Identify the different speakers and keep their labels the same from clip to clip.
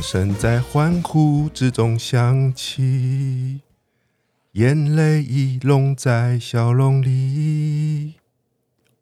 Speaker 1: 掌声在欢呼之中响起，眼泪已融在笑容里。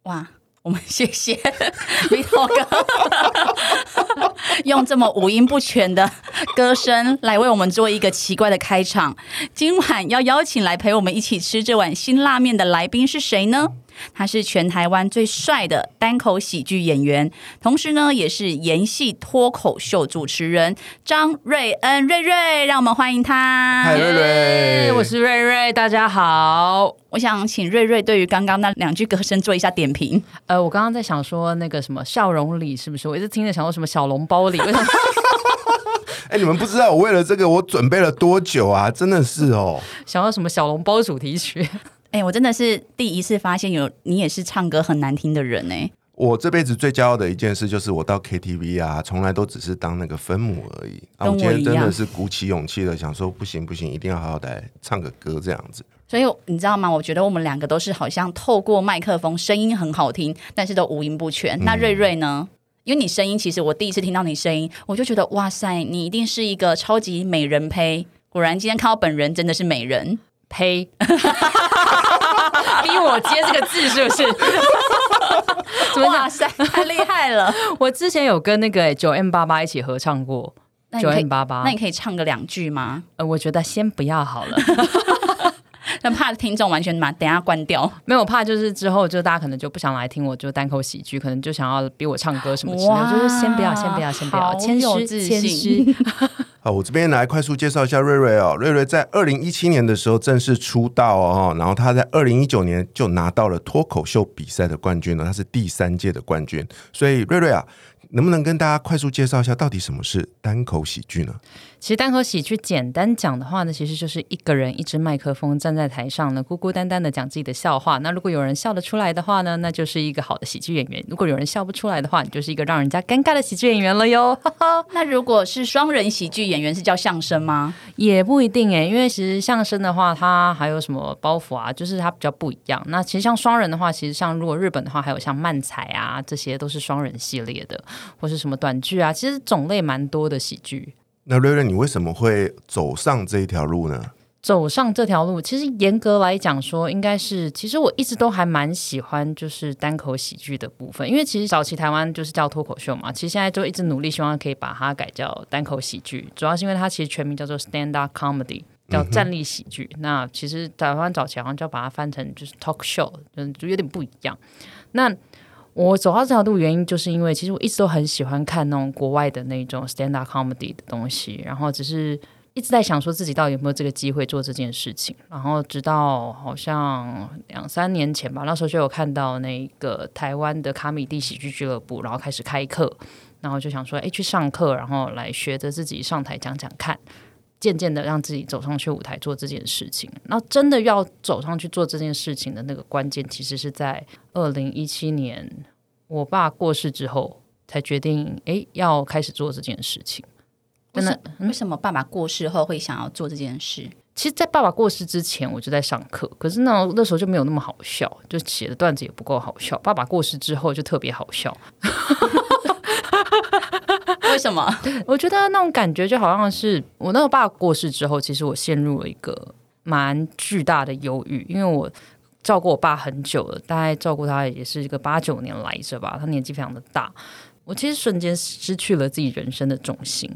Speaker 2: 哇，我们谢谢 Vito 哥，用这么五音不全的歌声来为我们做一个奇怪的开场。今晚要邀请来陪我们一起吃这碗辛辣面的来宾是谁呢？他是全台湾最帅的单口喜剧演员，同时呢，也是演戏脱口秀主持人张瑞恩。瑞瑞，让我们欢迎他。
Speaker 1: 嗨，瑞瑞，
Speaker 3: 我是瑞瑞，大家好。
Speaker 2: 我想请瑞瑞对于刚刚那两句歌声做一下点评。
Speaker 3: 呃，我刚刚在想说那个什么笑容里是不是？我一直听着想说什么小笼包里。
Speaker 1: 哎，你们不知道我为了这个我准备了多久啊？真的是哦，
Speaker 3: 想要什么小笼包主题曲。
Speaker 2: 哎，我真的是第一次发现有你也是唱歌很难听的人哎！
Speaker 1: 我这辈子最骄傲的一件事就是我到 KTV 啊，从来都只是当那个分母而已。
Speaker 2: 我
Speaker 1: 今天真的是鼓起勇气的，想说不行不行，一定要好好的唱个歌这样子。
Speaker 2: 所以你知道吗？我觉得我们两个都是好像透过麦克风声音很好听，但是都五音不全。那瑞瑞呢？因为你声音其实我第一次听到你声音，我就觉得哇塞，你一定是一个超级美人胚。果然今天看到本人真的是美人
Speaker 3: 胚。逼我接这个字是不是？
Speaker 2: 哇塞，太厉害了！
Speaker 3: 我之前有跟那个九 M 八八一起合唱过九 M 八八，
Speaker 2: 那你可以唱个两句吗？
Speaker 3: 呃，我觉得先不要好了。
Speaker 2: 那怕听众完全把等下关掉，
Speaker 3: 没有怕，就是之后就大家可能就不想来听我就单口喜剧，可能就想要逼我唱歌什么之类的，就是先不要，先不要，先不要，谦虚，谦虚。
Speaker 1: 好，我这边来快速介绍一下瑞瑞哦。瑞瑞在二零一七年的时候正式出道哦，然后他在二零一九年就拿到了脱口秀比赛的冠军了，他是第三届的冠军。所以瑞瑞啊。能不能跟大家快速介绍一下，到底什么是单口喜剧呢？
Speaker 3: 其实单口喜剧简单讲的话呢，其实就是一个人一支麦克风站在台上呢，孤孤单单的讲自己的笑话。那如果有人笑得出来的话呢，那就是一个好的喜剧演员；如果有人笑不出来的话，你就是一个让人家尴尬的喜剧演员了哟。
Speaker 2: 那如果是双人喜剧演员，是叫相声吗？
Speaker 3: 也不一定诶，因为其实相声的话，它还有什么包袱啊，就是它比较不一样。那其实像双人的话，其实像如果日本的话，还有像漫才啊，这些都是双人系列的。或是什么短剧啊，其实种类蛮多的喜剧。
Speaker 1: 那瑞瑞，你为什么会走上这一条路呢？
Speaker 3: 走上这条路，其实严格来讲说，应该是其实我一直都还蛮喜欢就是单口喜剧的部分，因为其实早期台湾就是叫脱口秀嘛，其实现在就一直努力希望可以把它改叫单口喜剧，主要是因为它其实全名叫做 stand up comedy，叫站立喜剧。那其实台湾早期好像就把它翻成就是 talk show，嗯，就有点不一样。那我走到这条路原因，就是因为其实我一直都很喜欢看那种国外的那种 stand up comedy 的东西，然后只是一直在想说自己到底有没有这个机会做这件事情。然后直到好像两三年前吧，那时候就有看到那个台湾的卡米蒂喜剧俱乐部，然后开始开课，然后就想说，哎，去上课，然后来学着自己上台讲讲看。渐渐的让自己走上去舞台做这件事情，那真的要走上去做这件事情的那个关键，其实是在二零一七年我爸过世之后，才决定哎要开始做这件事情。
Speaker 2: 真的？为什么爸爸过世后会想要做这件事？
Speaker 3: 其实，在爸爸过世之前，我就在上课，可是那那时候就没有那么好笑，就写的段子也不够好笑。爸爸过世之后，就特别好笑。
Speaker 2: 为什么？
Speaker 3: 我觉得那种感觉就好像是我那个爸过世之后，其实我陷入了一个蛮巨大的忧郁，因为我照顾我爸很久了，大概照顾他也是一个八九年来着吧。他年纪非常的大，我其实瞬间失去了自己人生的重心。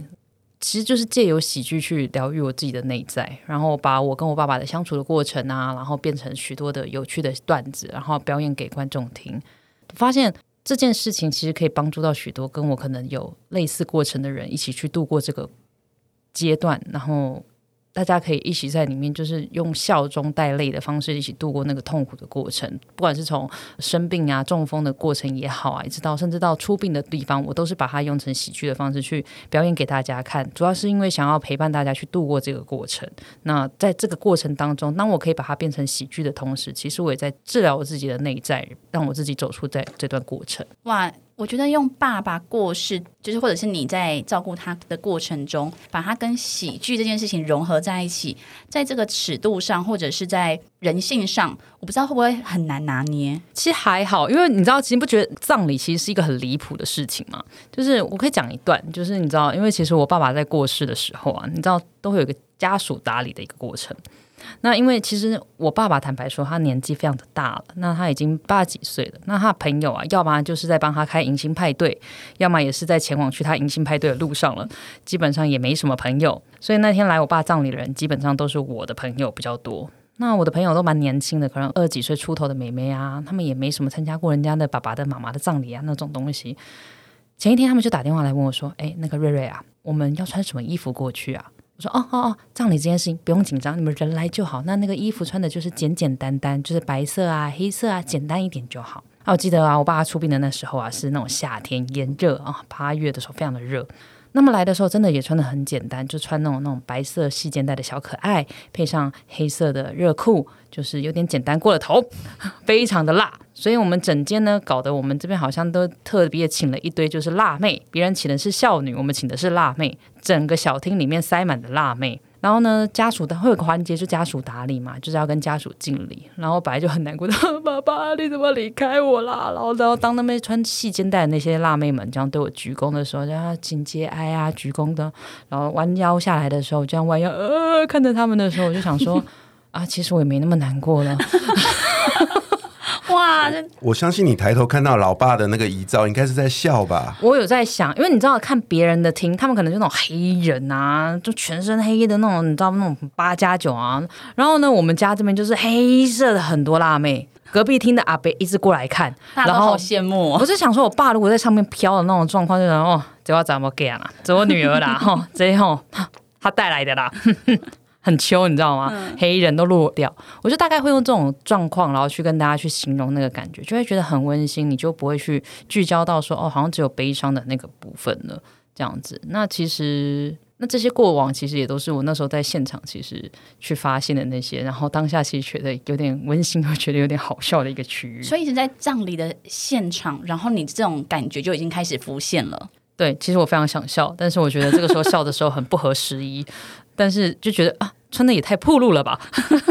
Speaker 3: 其实就是借由喜剧去疗愈我自己的内在，然后把我跟我爸爸的相处的过程啊，然后变成许多的有趣的段子，然后表演给观众听，发现。这件事情其实可以帮助到许多跟我可能有类似过程的人，一起去度过这个阶段，然后大家可以一起在里面，就是用笑中带泪的方式一起度过那个痛苦的过程。不管是从生病啊、中风的过程也好啊，一直到甚至到出殡的地方，我都是把它用成喜剧的方式去表演给大家看。主要是因为想要陪伴大家去度过这个过程。那在这个过程当中，当我可以把它变成喜剧的同时，其实我也在治疗我自己的内在，让我自己走出在这段过程。
Speaker 2: 哇！我觉得用爸爸过世，就是或者是你在照顾他的过程中，把他跟喜剧这件事情融合在一起，在这个尺度上，或者是在人性上，我不知道会不会很难拿捏。
Speaker 3: 其实还好，因为你知道，其实不觉得葬礼其实是一个很离谱的事情吗？就是我可以讲一段，就是你知道，因为其实我爸爸在过世的时候啊，你知道都会有一个家属打理的一个过程。那因为其实我爸爸坦白说，他年纪非常的大了，那他已经八十几岁了。那他朋友啊，要么就是在帮他开迎新派对，要么也是在前往去他迎新派对的路上了。基本上也没什么朋友，所以那天来我爸葬礼的人，基本上都是我的朋友比较多。那我的朋友都蛮年轻的，可能二十几岁出头的妹妹啊，他们也没什么参加过人家的爸爸的妈妈的葬礼啊那种东西。前一天他们就打电话来问我说：“哎，那个瑞瑞啊，我们要穿什么衣服过去啊？”我说哦哦哦，葬礼这件事情不用紧张，你们人来就好。那那个衣服穿的就是简简单单，就是白色啊、黑色啊，简单一点就好。啊，我记得啊，我爸爸出殡的那时候啊，是那种夏天炎热啊，八月的时候非常的热。那么来的时候，真的也穿的很简单，就穿那种那种白色细肩带的小可爱，配上黑色的热裤，就是有点简单过了头，非常的辣。所以我们整间呢，搞得我们这边好像都特别请了一堆就是辣妹，别人请的是孝女，我们请的是辣妹，整个小厅里面塞满了辣妹。然后呢，家属的会有个环节，就家属打理嘛，就是要跟家属敬礼。然后本来就很难过的，爸爸你怎么离开我啦？然后，然后当那边穿细肩带的那些辣妹们这样对我鞠躬的时候，然后紧接哀啊鞠躬的，然后弯腰下来的时候，这样弯腰呃看着他们的时候，我就想说啊，其实我也没那么难过了。
Speaker 2: 哇！
Speaker 1: 我相信你抬头看到老爸的那个遗照，应该是在笑吧？
Speaker 3: 我有在想，因为你知道，看别人的厅，他们可能就那种黑人啊，就全身黑的那种，你知道那种八加九啊。然后呢，我们家这边就是黑色的很多辣妹。隔壁厅的阿伯一直过来看，
Speaker 2: 然后好羡慕。
Speaker 3: 我是想说，我爸如果在上面飘的那种状况，就然哦，这要怎么给啊？这我女儿啦，哈，这后他带来的啦。很秋，你知道吗？黑人都落掉，我就大概会用这种状况，然后去跟大家去形容那个感觉，就会觉得很温馨，你就不会去聚焦到说哦，好像只有悲伤的那个部分了，这样子。那其实，那这些过往其实也都是我那时候在现场其实去发现的那些，然后当下其实觉得有点温馨，又觉得有点好笑的一个区域。
Speaker 2: 所以，是在葬礼的现场，然后你这种感觉就已经开始浮现了。
Speaker 3: 对，其实我非常想笑，但是我觉得这个时候笑的时候很不合时宜。但是就觉得啊，穿的也太暴露了吧？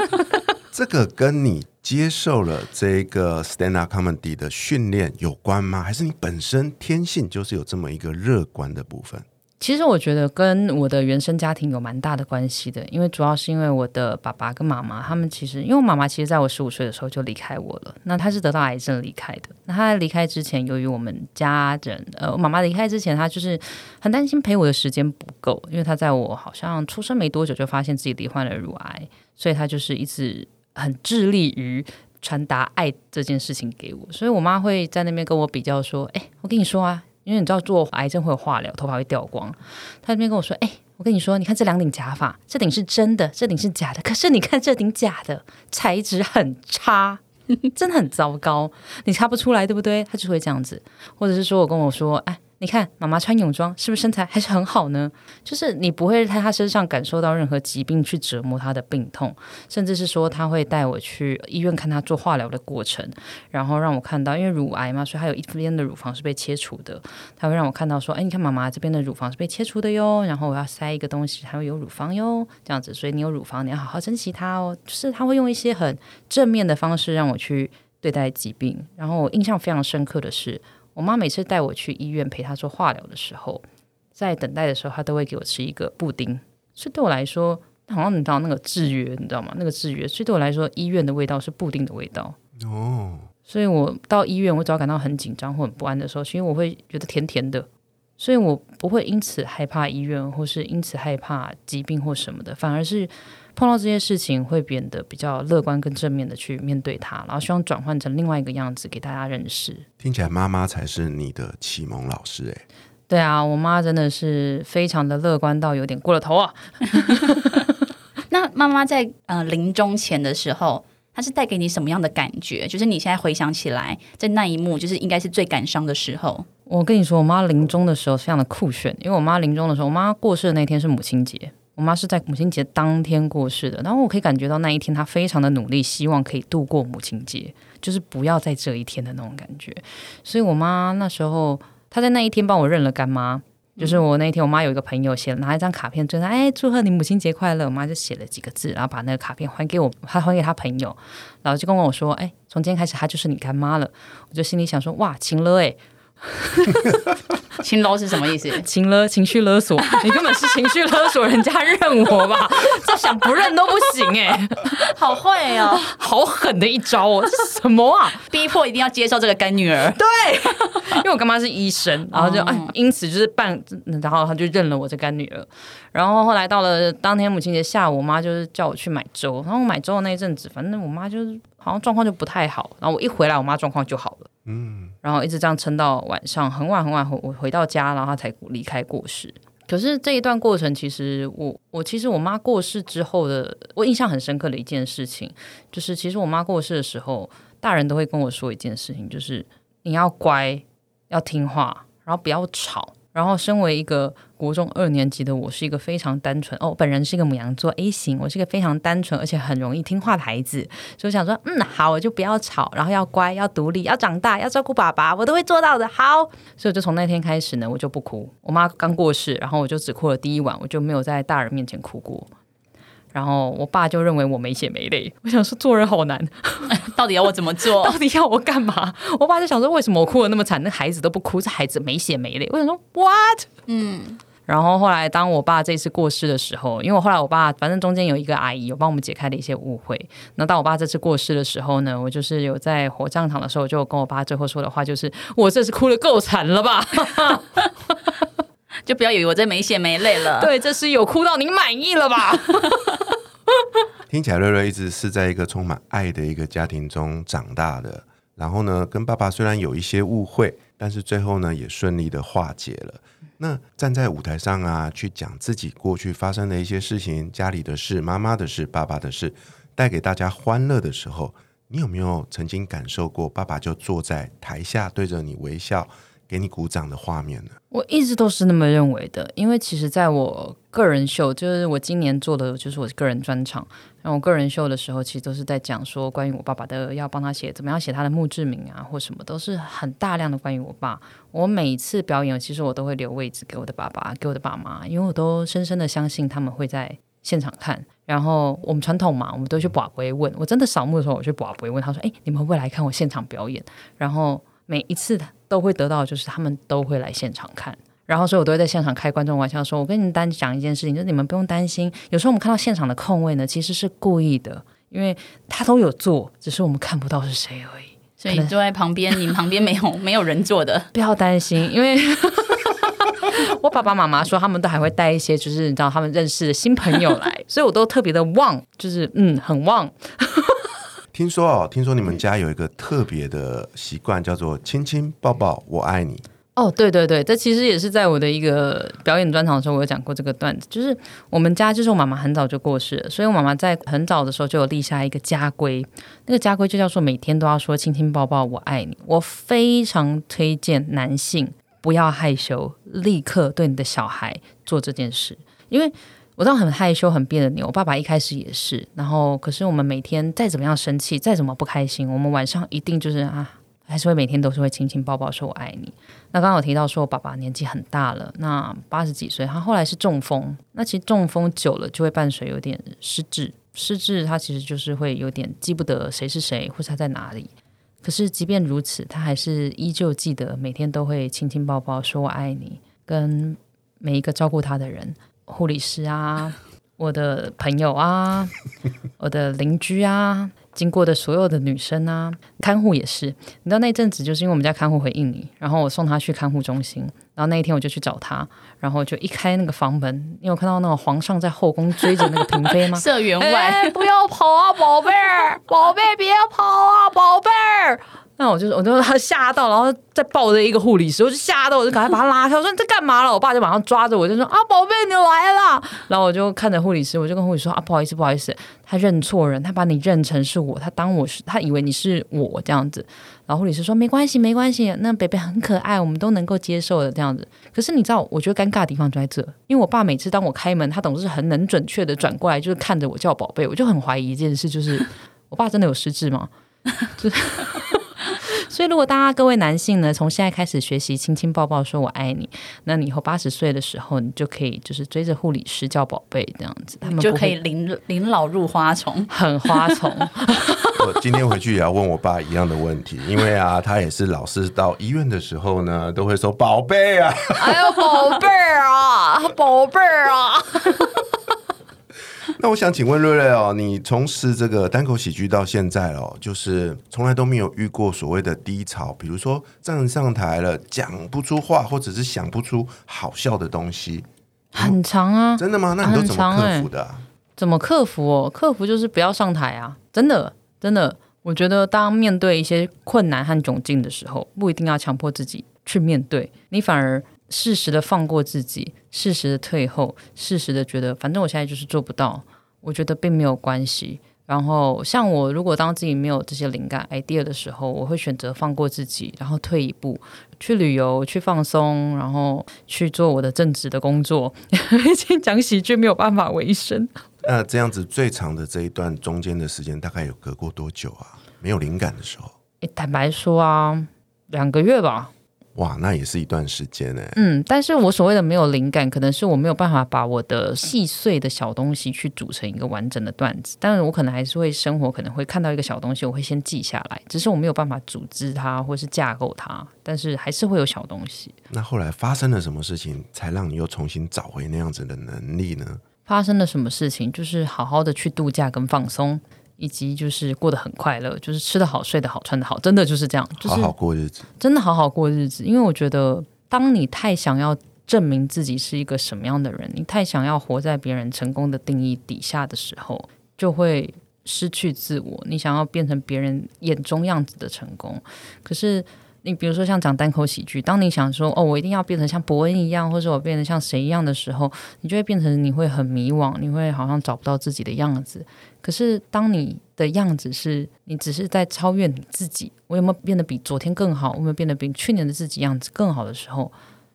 Speaker 1: 这个跟你接受了这个 stand up comedy 的训练有关吗？还是你本身天性就是有这么一个乐观的部分？
Speaker 3: 其实我觉得跟我的原生家庭有蛮大的关系的，因为主要是因为我的爸爸跟妈妈，他们其实因为我妈妈其实在我十五岁的时候就离开我了，那她是得到癌症离开的。那她离开之前，由于我们家人，呃，我妈妈离开之前，她就是很担心陪我的时间不够，因为她在我好像出生没多久就发现自己罹患了乳癌，所以她就是一直很致力于传达爱这件事情给我。所以我妈会在那边跟我比较说：“哎，我跟你说啊。”因为你知道做癌症会有化疗，头发会掉光。他那边跟我说：“哎，我跟你说，你看这两顶假发，这顶是真的，这顶是假的。可是你看这顶假的材质很差，真的很糟糕，你擦不出来，对不对？”他就会这样子，或者是说我跟我说：“哎。”你看，妈妈穿泳装是不是身材还是很好呢？就是你不会在她身上感受到任何疾病去折磨她的病痛，甚至是说他会带我去医院看她做化疗的过程，然后让我看到，因为乳癌嘛，所以她有一边的乳房是被切除的。他会让我看到说，哎，你看妈妈这边的乳房是被切除的哟，然后我要塞一个东西，还会有乳房哟，这样子，所以你有乳房，你要好好珍惜它哦。就是他会用一些很正面的方式让我去对待疾病。然后我印象非常深刻的是。我妈每次带我去医院陪她做化疗的时候，在等待的时候，她都会给我吃一个布丁。所以对我来说，好像你知道那个制约，你知道吗？那个制约，所以对我来说，医院的味道是布丁的味道。哦，所以我到医院，我只要感到很紧张或很不安的时候，其实我会觉得甜甜的。所以我不会因此害怕医院，或是因此害怕疾病或什么的，反而是。碰到这些事情会变得比较乐观跟正面的去面对它，然后希望转换成另外一个样子给大家认识。
Speaker 1: 听起来妈妈才是你的启蒙老师哎。
Speaker 3: 对啊，我妈真的是非常的乐观到有点过了头啊。
Speaker 2: 那妈妈在呃临终前的时候，她是带给你什么样的感觉？就是你现在回想起来，在那一幕，就是应该是最感伤的时候。
Speaker 3: 我跟你说，我妈临终的时候非常的酷炫，因为我妈临终的时候，我妈过世的那天是母亲节，我妈是在母亲节当天过世的。然后我可以感觉到那一天她非常的努力，希望可以度过母亲节，就是不要在这一天的那种感觉。所以我妈那时候她在那一天帮我认了干妈。就是我那一天，我妈有一个朋友写拿一张卡片，就说：“哎，祝贺你母亲节快乐。”我妈就写了几个字，然后把那个卡片还给我，还还给她朋友，然后就跟我说：“哎，从今天开始，她就是你干妈了。”我就心里想说：“哇，晴了哎。”
Speaker 2: 情勒是什么意思？
Speaker 3: 情勒情绪勒索，你根本是情绪勒索人家认我吧？这想不认都不行哎，
Speaker 2: 好会哦，
Speaker 3: 好狠的一招哦！这什么啊？
Speaker 2: 逼迫一定要接受这个干女儿？
Speaker 3: 对，因为我干妈是医生，然后就哎，因此就是办，然后他就认了我这干女儿。然后后来到了当天母亲节下午，我妈就是叫我去买粥，然后我买粥的那一阵子，反正我妈就是好像状况就不太好，然后我一回来，我妈状况就好了。嗯，然后一直这样撑到晚上很晚很晚，我回到家，然后她才离开过世。可是这一段过程，其实我我其实我妈过世之后的，我印象很深刻的一件事情，就是其实我妈过世的时候，大人都会跟我说一件事情，就是你要乖，要听话，然后不要吵。然后，身为一个国中二年级的我，是一个非常单纯哦。本人是一个母羊座 A 型，我是一个非常单纯而且很容易听话的孩子。所以我想说，嗯，好，我就不要吵，然后要乖，要独立，要长大，要照顾爸爸，我都会做到的。好，所以就从那天开始呢，我就不哭。我妈刚过世，然后我就只哭了第一晚，我就没有在大人面前哭过。然后我爸就认为我没血没泪，我想说做人好难，
Speaker 2: 到底要我怎么做？
Speaker 3: 到底要我干嘛？我爸就想说为什么我哭的那么惨，那孩子都不哭，这孩子没血没泪。我想说 what？嗯。然后后来当我爸这次过世的时候，因为我后来我爸反正中间有一个阿姨有帮我们解开了一些误会。那当我爸这次过世的时候呢，我就是有在火葬场的时候，就跟我爸最后说的话就是：我这次哭的够惨了吧？
Speaker 2: 就不要以为我这没血没泪了。
Speaker 3: 对，这是有哭到您满意了吧？
Speaker 1: 听起来瑞瑞一直是在一个充满爱的一个家庭中长大的。然后呢，跟爸爸虽然有一些误会，但是最后呢也顺利的化解了。那站在舞台上啊，去讲自己过去发生的一些事情，家里的事、妈妈的事、爸爸的事，带给大家欢乐的时候，你有没有曾经感受过爸爸就坐在台下对着你微笑？给你鼓掌的画面呢？
Speaker 3: 我一直都是那么认为的，因为其实在我个人秀，就是我今年做的，就是我个人专场。然后我个人秀的时候，其实都是在讲说关于我爸爸的，要帮他写怎么样写他的墓志铭啊，或什么，都是很大量的关于我爸。我每次表演，其实我都会留位置给我的爸爸，给我的爸妈，因为我都深深的相信他们会在现场看。然后我们传统嘛，我们都去把杯问。我真的扫墓的时候，我去把杯问他说：“哎，你们会不会来看我现场表演？”然后每一次都会得到，就是他们都会来现场看，然后所以我都会在现场开观众玩笑，说我跟你们单讲一件事情，就是你们不用担心，有时候我们看到现场的空位呢，其实是故意的，因为他都有坐，只是我们看不到是谁而已。
Speaker 2: 所以你坐在旁边，你旁边没有 没有人坐的，
Speaker 3: 不要担心，因为 我爸爸妈妈说他们都还会带一些，就是你知道他们认识的新朋友来，所以我都特别的旺，就是嗯很旺。
Speaker 1: 听说哦，听说你们家有一个特别的习惯，叫做亲亲抱抱，我爱你。
Speaker 3: 哦，对对对，这其实也是在我的一个表演专场的时候，我有讲过这个段子。就是我们家，就是我妈妈很早就过世了，所以我妈妈在很早的时候就有立下一个家规，那个家规就叫做每天都要说亲亲抱抱，我爱你。我非常推荐男性不要害羞，立刻对你的小孩做这件事，因为。我知道很害羞、很别扭。我爸爸一开始也是，然后可是我们每天再怎么样生气、再怎么不开心，我们晚上一定就是啊，还是会每天都是会亲亲抱抱说我爱你。那刚刚有提到说我爸爸年纪很大了，那八十几岁，他后来是中风。那其实中风久了就会伴随有点失智，失智他其实就是会有点记不得谁是谁或者他在哪里。可是即便如此，他还是依旧记得每天都会亲亲抱抱说我爱你，跟每一个照顾他的人。护理师啊，我的朋友啊，我的邻居啊，经过的所有的女生啊，看护也是。你知道那阵子，就是因为我们家看护回印尼，然后我送他去看护中心，然后那一天我就去找他，然后就一开那个房门，因为我看到那个皇上在后宫追着那个嫔妃吗？
Speaker 2: 社员外，
Speaker 3: 不要跑啊，宝贝儿，宝贝别跑啊，宝贝儿。那我就我就他吓到，然后再抱着一个护理师，我就吓到，我就赶快把他拉开。我说你在干嘛了？我爸就马上抓着我，就说啊，宝贝你来了。然后我就看着护理师，我就跟护理师说啊，不好意思，不好意思，他认错人，他把你认成是我，他当我是，他以为你是我这样子。然后护理师说没关系，没关系，那北北很可爱，我们都能够接受的这样子。可是你知道，我觉得尴尬的地方就在这，因为我爸每次当我开门，他总是很能准确的转过来，就是看着我叫宝贝，我就很怀疑一件事，就是 我爸真的有失智吗？就。所以，如果大家各位男性呢，从现在开始学习亲亲抱抱，说我爱你，那你以后八十岁的时候，你就可以就是追着护理师叫宝贝这样子，他们
Speaker 2: 就可以临临老入花丛，
Speaker 3: 很花丛。
Speaker 1: 我今天回去也要问我爸一样的问题，因为啊，他也是老是到医院的时候呢，都会说宝贝啊，
Speaker 3: 哎呦宝贝啊，宝贝啊。
Speaker 1: 那我想请问瑞瑞哦，你从事这个单口喜剧到现在哦，就是从来都没有遇过所谓的低潮，比如说站上台了讲不出话，或者是想不出好笑的东西，
Speaker 3: 很长啊，
Speaker 1: 真的吗？那你都怎么克服的？
Speaker 3: 怎么克服哦？克服就是不要上台啊！真的，真的，我觉得当面对一些困难和窘境的时候，不一定要强迫自己去面对，你反而。适时的放过自己，适时的退后，适时的觉得反正我现在就是做不到，我觉得并没有关系。然后像我如果当自己没有这些灵感 idea 的时候，我会选择放过自己，然后退一步去旅游，去放松，然后去做我的正职的工作。毕竟讲喜剧没有办法维生。
Speaker 1: 那这样子最长的这一段中间的时间大概有隔过多久啊？没有灵感的时候？
Speaker 3: 坦白说啊，两个月吧。
Speaker 1: 哇，那也是一段时间呢。
Speaker 3: 嗯，但是我所谓的没有灵感，可能是我没有办法把我的细碎的小东西去组成一个完整的段子。但是我可能还是会生活，可能会看到一个小东西，我会先记下来。只是我没有办法组织它，或是架构它，但是还是会有小东西。
Speaker 1: 那后来发生了什么事情，才让你又重新找回那样子的能力呢？
Speaker 3: 发生了什么事情？就是好好的去度假跟放松。以及就是过得很快乐，就是吃得好、睡得好、穿得好，真的就是这样，就是
Speaker 1: 好好过日子，
Speaker 3: 真的好好过日子。因为我觉得，当你太想要证明自己是一个什么样的人，你太想要活在别人成功的定义底下的时候，就会失去自我。你想要变成别人眼中样子的成功，可是。你比如说像讲单口喜剧，当你想说哦，我一定要变成像伯恩一样，或者我变得像谁一样的时候，你就会变成你会很迷惘，你会好像找不到自己的样子。可是当你的样子是你只是在超越你自己，我有没有变得比昨天更好？有没有变得比去年的自己样子更好的时候，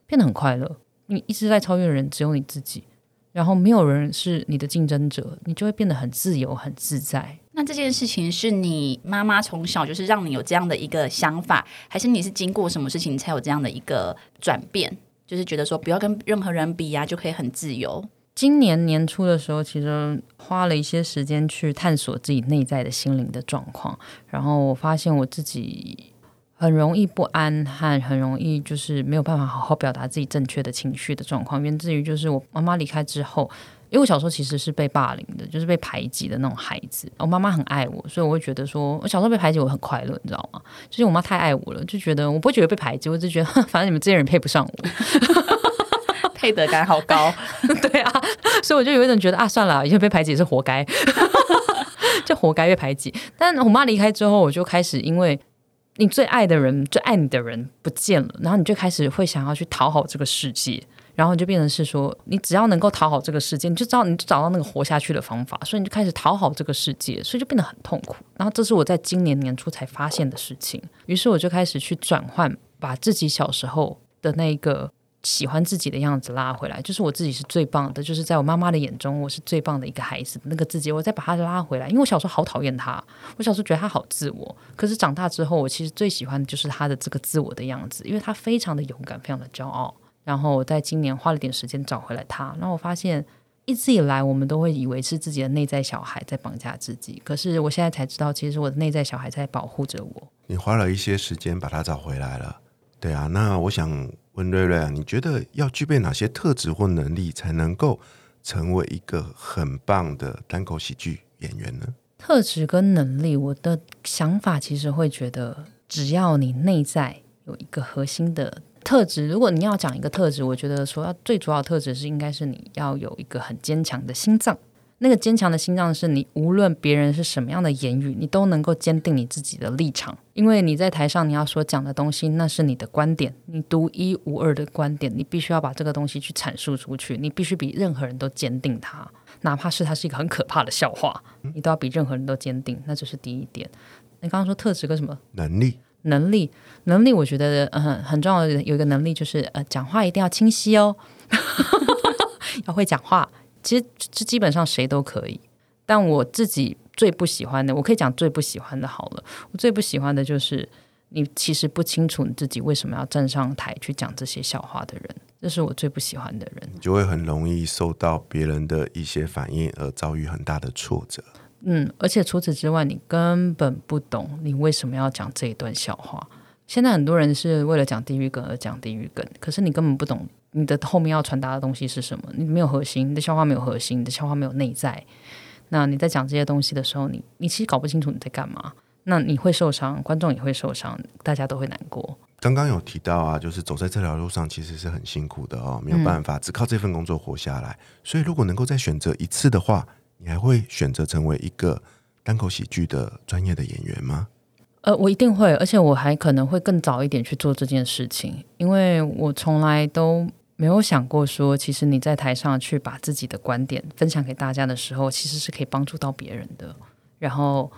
Speaker 3: 变得很快乐。你一直在超越人只有你自己，然后没有人是你的竞争者，你就会变得很自由、很自在。
Speaker 2: 那这件事情是你妈妈从小就是让你有这样的一个想法，还是你是经过什么事情才有这样的一个转变？就是觉得说不要跟任何人比呀，就可以很自由。
Speaker 3: 今年年初的时候，其实花了一些时间去探索自己内在的心灵的状况，然后我发现我自己很容易不安和很容易就是没有办法好好表达自己正确的情绪的状况，源自于就是我妈妈离开之后。因为我小时候其实是被霸凌的，就是被排挤的那种孩子。我妈妈很爱我，所以我会觉得说，我小时候被排挤我很快乐，你知道吗？就是我妈太爱我了，就觉得我不会觉得被排挤，我就觉得 反正你们这些人配不上我，
Speaker 2: 配得感好高。
Speaker 3: 对啊，所以我就有一种觉得啊，算了，以前被排挤是活该，就活该被排挤。但我妈离开之后，我就开始因为你最爱的人、最爱你的人不见了，然后你就开始会想要去讨好这个世界。然后就变成是说，你只要能够讨好这个世界，你就知道你就找到那个活下去的方法，所以你就开始讨好这个世界，所以就变得很痛苦。然后这是我在今年年初才发现的事情，于是我就开始去转换，把自己小时候的那个喜欢自己的样子拉回来，就是我自己是最棒的，就是在我妈妈的眼中我是最棒的一个孩子，那个自己我再把它拉回来，因为我小时候好讨厌他，我小时候觉得他好自我，可是长大之后，我其实最喜欢的就是他的这个自我的样子，因为他非常的勇敢，非常的骄傲。然后我在今年花了点时间找回来他，然后我发现一直以来我们都会以为是自己的内在小孩在绑架自己，可是我现在才知道，其实我的内在小孩在保护着我。
Speaker 1: 你花了一些时间把他找回来了，对啊。那我想问瑞瑞啊，你觉得要具备哪些特质或能力才能够成为一个很棒的单口喜剧演员呢？
Speaker 3: 特质跟能力，我的想法其实会觉得，只要你内在有一个核心的。特质，如果你要讲一个特质，我觉得说要最主要的特质是应该是你要有一个很坚强的心脏。那个坚强的心脏是你无论别人是什么样的言语，你都能够坚定你自己的立场，因为你在台上你要所讲的东西，那是你的观点，你独一无二的观点，你必须要把这个东西去阐述出去，你必须比任何人都坚定它，哪怕是它是一个很可怕的笑话，你都要比任何人都坚定，那就是第一点。你刚刚说特质跟什么
Speaker 1: 能力？
Speaker 3: 能力，能力，我觉得嗯很重要的有一个能力就是呃讲话一定要清晰哦，要会讲话。其实这基本上谁都可以，但我自己最不喜欢的，我可以讲最不喜欢的好了。我最不喜欢的就是你其实不清楚你自己为什么要站上台去讲这些笑话的人，这是我最不喜欢的人。
Speaker 1: 就会很容易受到别人的一些反应而遭遇很大的挫折。
Speaker 3: 嗯，而且除此之外，你根本不懂你为什么要讲这一段笑话。现在很多人是为了讲地狱梗而讲地狱梗，可是你根本不懂。你的后面要传达的东西是什么？你没有核心，你的笑话没有核心，你的笑话没有内在。那你在讲这些东西的时候，你你其实搞不清楚你在干嘛。那你会受伤，观众也会受伤，大家都会难过。
Speaker 1: 刚刚有提到啊，就是走在这条路上其实是很辛苦的哦，没有办法只靠这份工作活下来。所以如果能够再选择一次的话，你还会选择成为一个单口喜剧的专业的演员吗？
Speaker 3: 呃，我一定会，而且我还可能会更早一点去做这件事情，因为我从来都。没有想过说，其实你在台上去把自己的观点分享给大家的时候，其实是可以帮助到别人的。然后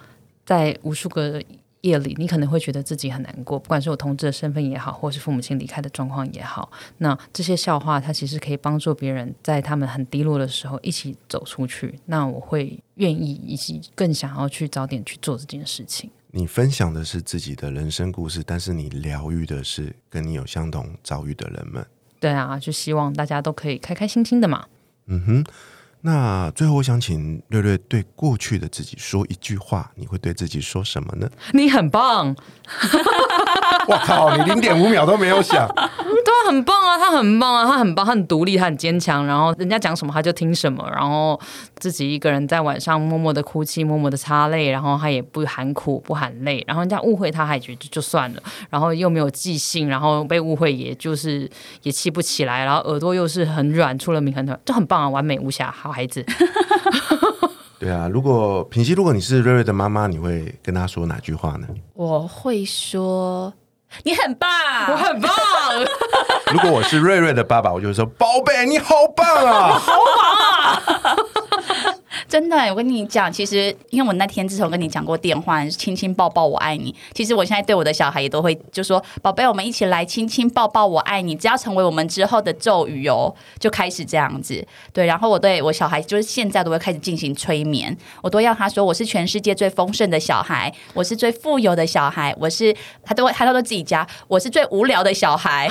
Speaker 3: 在无数个夜里，你可能会觉得自己很难过，不管是我同志的身份也好，或是父母亲离开的状况也好，那这些笑话它其实可以帮助别人在他们很低落的时候一起走出去。那我会愿意以及更想要去早点去做这件事情。
Speaker 1: 你分享的是自己的人生故事，但是你疗愈的是跟你有相同遭遇的人们。
Speaker 3: 对啊，就希望大家都可以开开心心的嘛。
Speaker 1: 嗯哼，那最后我想请瑞瑞对过去的自己说一句话，你会对自己说什么呢？
Speaker 3: 你很棒。
Speaker 1: 我靠！你零点五秒都没有想，
Speaker 3: 对，很棒啊，他很棒啊，他很棒，他很独立，他很坚强。然后人家讲什么他就听什么，然后自己一个人在晚上默默的哭泣，默默的擦泪，然后他也不喊苦不喊累。然后人家误会他，还觉得就算了。然后又没有记性，然后被误会也就是也气不起来。然后耳朵又是很软，出了名很软，就很棒啊，完美无瑕，好孩子。
Speaker 1: 对啊，如果平息，如果你是瑞瑞的妈妈，你会跟他说哪句话呢？
Speaker 2: 我会说你很棒，
Speaker 3: 我很棒。
Speaker 1: 如果我是瑞瑞的爸爸，我就会说宝贝，你好棒啊，
Speaker 3: 好棒啊。
Speaker 2: 真的，我跟你讲，其实因为我那天自从跟你讲过电话，亲亲抱抱我爱你。其实我现在对我的小孩也都会就说，宝贝，我们一起来亲亲抱抱我爱你，只要成为我们之后的咒语哦，就开始这样子。对，然后我对我小孩就是现在都会开始进行催眠，我都要他说我是全世界最丰盛的小孩，我是最富有的小孩，我是他都会他都说自己家，我是最无聊的小孩，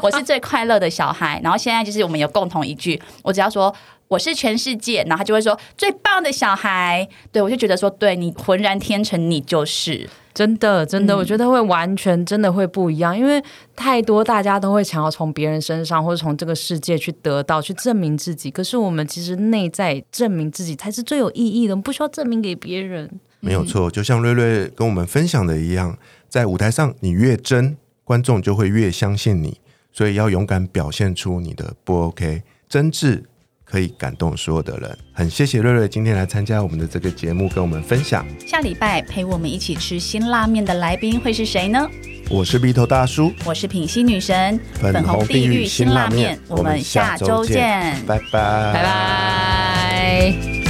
Speaker 2: 我是最快乐的小孩。然后现在就是我们有共同一句，我只要说。我是全世界，然后他就会说最棒的小孩。对我就觉得说，对你浑然天成，你就是
Speaker 3: 真的，真的，我觉得会完全真的会不一样，因为太多大家都会想要从别人身上或者从这个世界去得到，去证明自己。可是我们其实内在证明自己才是最有意义的，我们不需要证明给别人。
Speaker 1: 没有错，就像瑞瑞跟我们分享的一样，在舞台上你越真，观众就会越相信你，所以要勇敢表现出你的不 OK，真挚。可以感动所有的人，很谢谢瑞瑞今天来参加我们的这个节目，跟我们分享。
Speaker 2: 下礼拜陪我们一起吃辛拉面的来宾会是谁呢？
Speaker 1: 我是鼻头大叔，
Speaker 2: 我是品心女神，
Speaker 1: 粉红地狱辛拉面，
Speaker 2: 我们下周见，
Speaker 1: 拜拜，
Speaker 3: 拜拜。